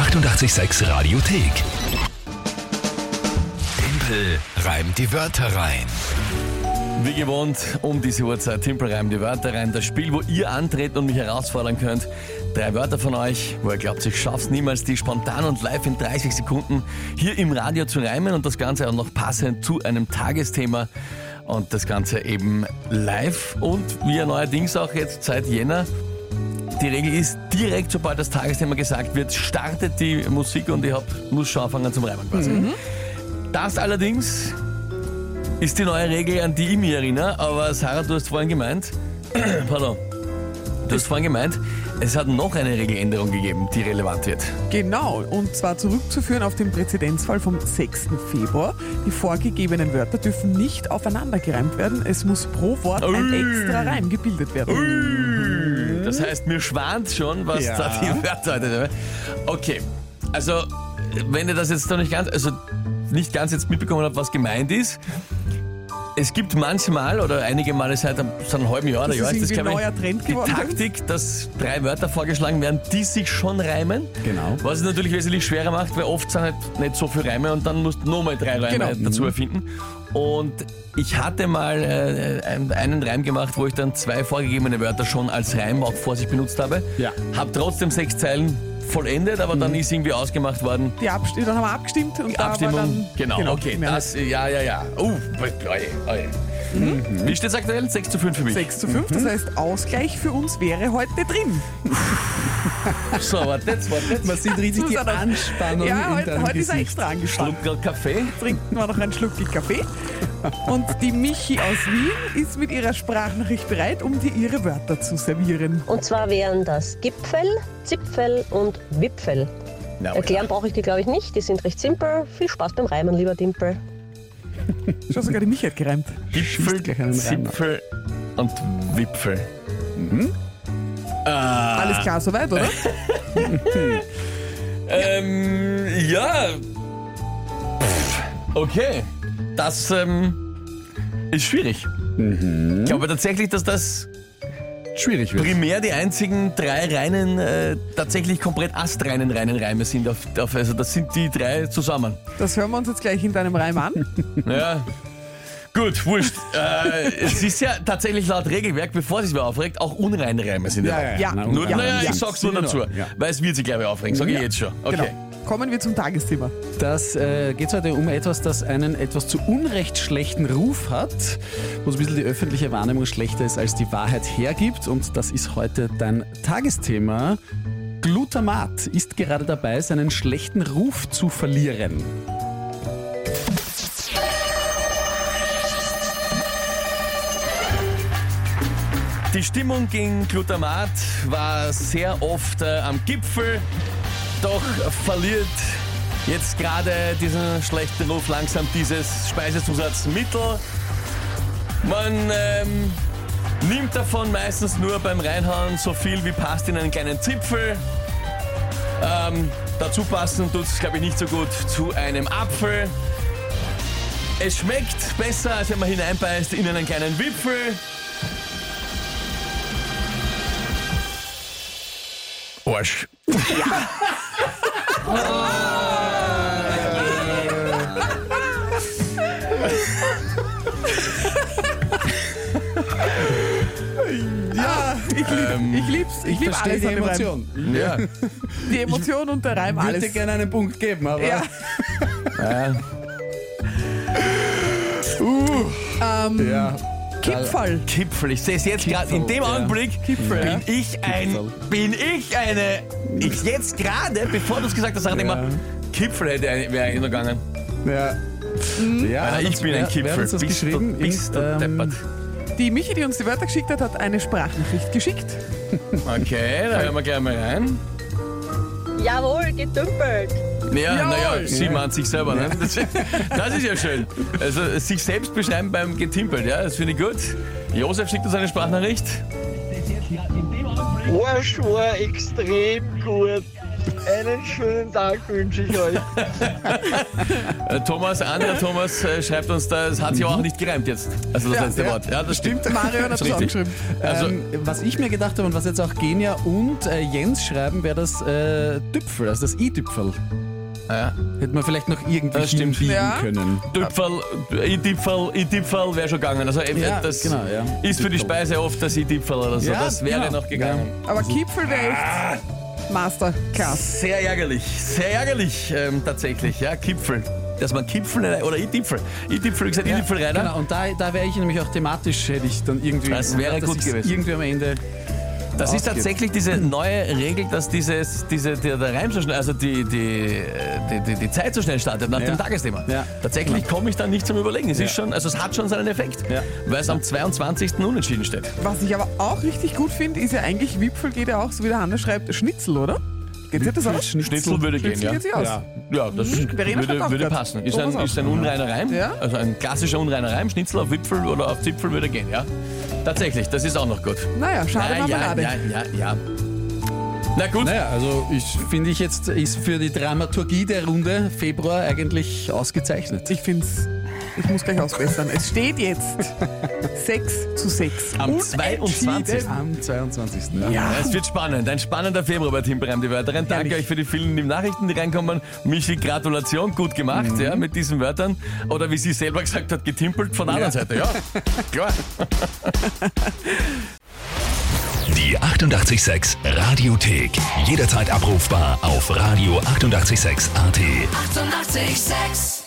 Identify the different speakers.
Speaker 1: 886 Radiothek. Tempel reimt die Wörter rein.
Speaker 2: Wie gewohnt, um diese Uhrzeit, Timpel reimt die Wörter rein. Das Spiel, wo ihr antreten und mich herausfordern könnt. Drei Wörter von euch, wo ihr glaubt, ich schaff's niemals, die spontan und live in 30 Sekunden hier im Radio zu reimen und das Ganze auch noch passend zu einem Tagesthema. Und das Ganze eben live und wie neuerdings auch jetzt seit Jänner. Die Regel ist, direkt sobald das Tagesthema gesagt wird, startet die Musik und ich hab, muss schon anfangen zum Reimen quasi. Das allerdings ist die neue Regel, an die ich mich erinnere, aber Sarah, du hast vorhin gemeint, pardon, du hast vorhin gemeint, es hat noch eine Regeländerung gegeben, die relevant wird.
Speaker 3: Genau, und zwar zurückzuführen auf den Präzedenzfall vom 6. Februar. Die vorgegebenen Wörter dürfen nicht aufeinander gereimt werden. Es muss pro Wort ein extra Reim gebildet werden.
Speaker 2: Das heißt, mir schwant schon, was
Speaker 3: Ja.
Speaker 2: da die Wörter heute Okay, also wenn ihr das jetzt noch nicht ganz, also nicht ganz jetzt mitbekommen habt, was gemeint ist, es gibt manchmal oder einige Male seit einem, seit einem halben Jahr oder
Speaker 3: Das
Speaker 2: Jahr
Speaker 3: ist irgendwie
Speaker 2: glaub
Speaker 3: ein
Speaker 2: ich,
Speaker 3: neuer Trend
Speaker 2: die
Speaker 3: geworden.
Speaker 2: Taktik, dass drei Wörter vorgeschlagen werden, die sich schon reimen.
Speaker 4: Genau.
Speaker 2: Was es natürlich wesentlich schwerer macht, weil oft sind halt nicht so viele Reime und dann musst du nochmal drei Reime
Speaker 3: Genau.
Speaker 2: dazu erfinden. Und ich hatte mal äh, einen- Reim gemacht, wo ich dann zwei vorgegebene Wörter schon als Reim auch vor sich benutzt habe.
Speaker 4: Ja.
Speaker 2: Hab trotzdem sechs Zeilen vollendet, aber dann ist irgendwie ausgemacht worden.
Speaker 3: Die Abst dann haben wir abgestimmt und
Speaker 2: Die
Speaker 3: da
Speaker 2: Abstimmung,
Speaker 3: war dann
Speaker 2: genau, okay,
Speaker 3: die Mehrheit.
Speaker 2: das, ja, ja, ja. Oh, oje, oje. Wie steht's aktuell? 6 zu 5 für mich.
Speaker 3: 6 zu 5, das heißt Ausgleich für uns wäre heute drin.
Speaker 2: So, warte jetzt, warte jetzt.
Speaker 4: Man sieht richtig die. Anspannung
Speaker 3: Ja, heute, heute ist er extra angespannt.
Speaker 2: Schluck grad Kaffee.
Speaker 3: Trinken wir noch einen Schluck Kaffee. Und die Michi aus Wien ist mit ihrer Sprachnachricht bereit, um dir ihre Wörter zu servieren.
Speaker 5: Und zwar wären das Gipfel, Zipfel und Wipfel.
Speaker 2: Na,
Speaker 5: Erklären brauche ich die, glaube ich, nicht. Die sind recht simpel. Viel Spaß beim Reimen, lieber Dimpel.
Speaker 3: Schon sogar die Michi hat gereimt.
Speaker 2: Gipfel. Zipfel und Wipfel.
Speaker 3: Alles klar soweit, oder?
Speaker 2: Ähm, ja. Pff, Okay. Das ähm, ist schwierig. Ich glaube tatsächlich, dass das
Speaker 4: Schwierig wird.
Speaker 2: primär die einzigen drei reinen, äh, tatsächlich komplett astreinen reinen Reime sind. Auf, auf, also das sind die drei zusammen.
Speaker 3: Das hören wir uns jetzt gleich in deinem Reim an.
Speaker 2: Ja. Gut, wurscht. äh, es ist ja tatsächlich laut Regelwerk, bevor sich wer aufregt, auch unreine Reime sind.
Speaker 3: Ja.
Speaker 4: Na,
Speaker 2: Nur,
Speaker 4: ja,
Speaker 2: naja,
Speaker 4: ja.
Speaker 2: ich sag's nur dazu,
Speaker 4: ja.
Speaker 2: weil es wird sich, glaube ich, aufregen, sage ich
Speaker 4: Ja.
Speaker 2: jetzt schon. Okay.
Speaker 3: Genau. Kommen wir zum Tagesthema.
Speaker 4: Das äh, geht heute um etwas, das einen etwas zu Unrecht schlechten Ruf hat, wo so ein bisschen die öffentliche Wahrnehmung schlechter ist, als die Wahrheit hergibt. Und das ist heute dein Tagesthema. Glutamat ist gerade dabei, seinen schlechten Ruf zu verlieren.
Speaker 2: Die Stimmung gegen Glutamat war sehr oft äh, am Gipfel, doch verliert jetzt gerade diesen schlechten Ruf langsam dieses Speisezusatzmittel. Man ähm, nimmt davon meistens nur beim Reinhauen so viel wie passt in einen kleinen Zipfel. Ähm, dazu passen tut es, glaube ich, nicht so gut zu einem Apfel. Es schmeckt besser, als wenn man hineinbeißt in einen kleinen Wipfel. Arsch.
Speaker 3: Ja, ich, lieb,
Speaker 2: Ähm,
Speaker 3: ich lieb's. Ich, lieb
Speaker 4: verstehe
Speaker 3: alles
Speaker 4: die
Speaker 3: an dem Reim.
Speaker 4: Emotion.
Speaker 2: Ja.
Speaker 3: Die Emotion und der Reim,
Speaker 4: Ich würde
Speaker 3: alles.
Speaker 4: gerne einen Punkt geben, aber
Speaker 3: Ja.
Speaker 2: ja.
Speaker 4: ja.
Speaker 3: Kipferl.
Speaker 2: Kipfel. Ich sehe es jetzt gerade. In dem
Speaker 4: ja.
Speaker 2: Augenblick
Speaker 3: Kipfel, ja.
Speaker 2: bin ich ein, bin ich eine. Ich jetzt gerade, bevor du es gesagt hast, dachte ich
Speaker 4: Ja.
Speaker 2: immer, Kipfel hätte ein- wäre eigentlich noch gegangen.
Speaker 4: Ja. Ja,
Speaker 2: Alter, ich
Speaker 4: das-
Speaker 2: bin ein
Speaker 4: wer-
Speaker 2: Kipfel.
Speaker 4: Wer hat uns das
Speaker 2: Bist
Speaker 4: geschrieben?
Speaker 2: du, bist du
Speaker 4: ähm,
Speaker 2: deppert.
Speaker 3: Die Michi, die uns die Wörter geschickt hat, hat eine Sprachnachricht geschickt.
Speaker 2: Okay, da hören wir gleich mal rein.
Speaker 5: Jawohl, gedümpelt.
Speaker 2: Ja, naja, sie meint sich selber. Ne? Das, das ist ja schön. Also sich selbst beschreiben beim Getimpelt, ja, das finde ich gut. Josef schickt uns eine Sprachnachricht.
Speaker 6: Arsch war extrem gut. Einen schönen Tag wünsche ich euch.
Speaker 2: Äh, Thomas, anderer Thomas äh, schreibt uns da, es hat sich aber auch nicht gereimt jetzt. Also das
Speaker 3: Ja,
Speaker 2: letzte
Speaker 3: ja.
Speaker 2: Wort. Ja, das stimmt.
Speaker 3: Mario hat
Speaker 2: Das
Speaker 3: auch
Speaker 2: richtig.
Speaker 3: geschrieben.
Speaker 2: Also,
Speaker 4: ähm, was ich mir gedacht habe und was jetzt auch Genia und äh, Jens schreiben, wäre das äh, Düpfel, also das i-Düpfel.
Speaker 2: Ja.
Speaker 4: Hätte man vielleicht noch irgendwie
Speaker 2: Das stimmt.
Speaker 4: hinbiegen
Speaker 3: Ja.
Speaker 4: können.
Speaker 2: Düpfel, I-Dipfel, I-Dipfel wäre schon gegangen. Also eben,
Speaker 4: Ja,
Speaker 2: das
Speaker 4: genau, ja.
Speaker 2: ist für die. Speise oft das I-Dipfel oder so.
Speaker 4: Ja,
Speaker 2: das wäre
Speaker 4: genau.
Speaker 2: noch gegangen.
Speaker 3: Aber Kipfel wäre echt Masterclass.
Speaker 2: Sehr ärgerlich, sehr ärgerlich ähm, tatsächlich, ja, Kipfel. Dass man Kipfel oder I-Dipfel. I-Dipfel, wie gesagt, I-Dipfel rein.
Speaker 4: Genau, und da, da wäre ich nämlich auch thematisch, hätte ich dann irgendwie.
Speaker 2: Das wäre gut gewesen.
Speaker 4: Irgendwie am Ende.
Speaker 2: Das ist tatsächlich diese neue Regel, dass dieses, diese, der, der Reim so schnell, also die, die, die, die, die Zeit so schnell startet nach
Speaker 4: Ja.
Speaker 2: dem Tagesthema.
Speaker 4: Ja.
Speaker 2: Tatsächlich komme ich dann nicht zum Überlegen. Es ist
Speaker 4: Ja.
Speaker 2: schon, also es hat schon seinen Effekt,
Speaker 4: Ja.
Speaker 2: weil es am 22. unentschieden steht.
Speaker 3: Was ich aber auch richtig gut finde, ist ja eigentlich, Wipfel geht ja auch, so wie der Hannes schreibt, Schnitzel, oder? Geht dir das aus?
Speaker 2: Schnitzel würde gehen,
Speaker 3: Schnitzel
Speaker 2: ja.
Speaker 3: geht sich aus.
Speaker 4: Ja.
Speaker 2: Ja, das
Speaker 3: Mhm.
Speaker 2: Würde, würde passen. Ist ein, ist ein unreiner Reim,
Speaker 3: Ja.
Speaker 2: also ein klassischer unreiner Reim. Schnitzel auf Wipfel oder auf Zipfel würde gehen, ja. Tatsächlich, das ist auch noch gut.
Speaker 3: Naja, schade
Speaker 2: ja, ja,
Speaker 3: Marmelade.
Speaker 2: ja, ja, ja. Na gut,
Speaker 4: Naja, also ich finde ich jetzt ist für die Dramaturgie der Runde Februar eigentlich ausgezeichnet.
Speaker 3: Ich finde es, ich muss gleich ausbessern. Es steht jetzt 6 zu 6.
Speaker 2: Am
Speaker 3: Unentschieden.
Speaker 2: 22..
Speaker 4: Am 22. Ja.
Speaker 2: Ja, es wird spannend. Ein spannender Februar bei Team Breim, die Wörterin. Danke
Speaker 3: Ehrlich.
Speaker 2: euch für die vielen Nachrichten, die reinkommen. Michi, Gratulation, gut gemacht, ja, mit diesen Wörtern. Oder wie sie selber gesagt hat, getimpelt von der anderen Seite. Ja, klar.
Speaker 1: Die 886 Radiothek. Jederzeit abrufbar auf radio886.at. 886!
Speaker 7: 886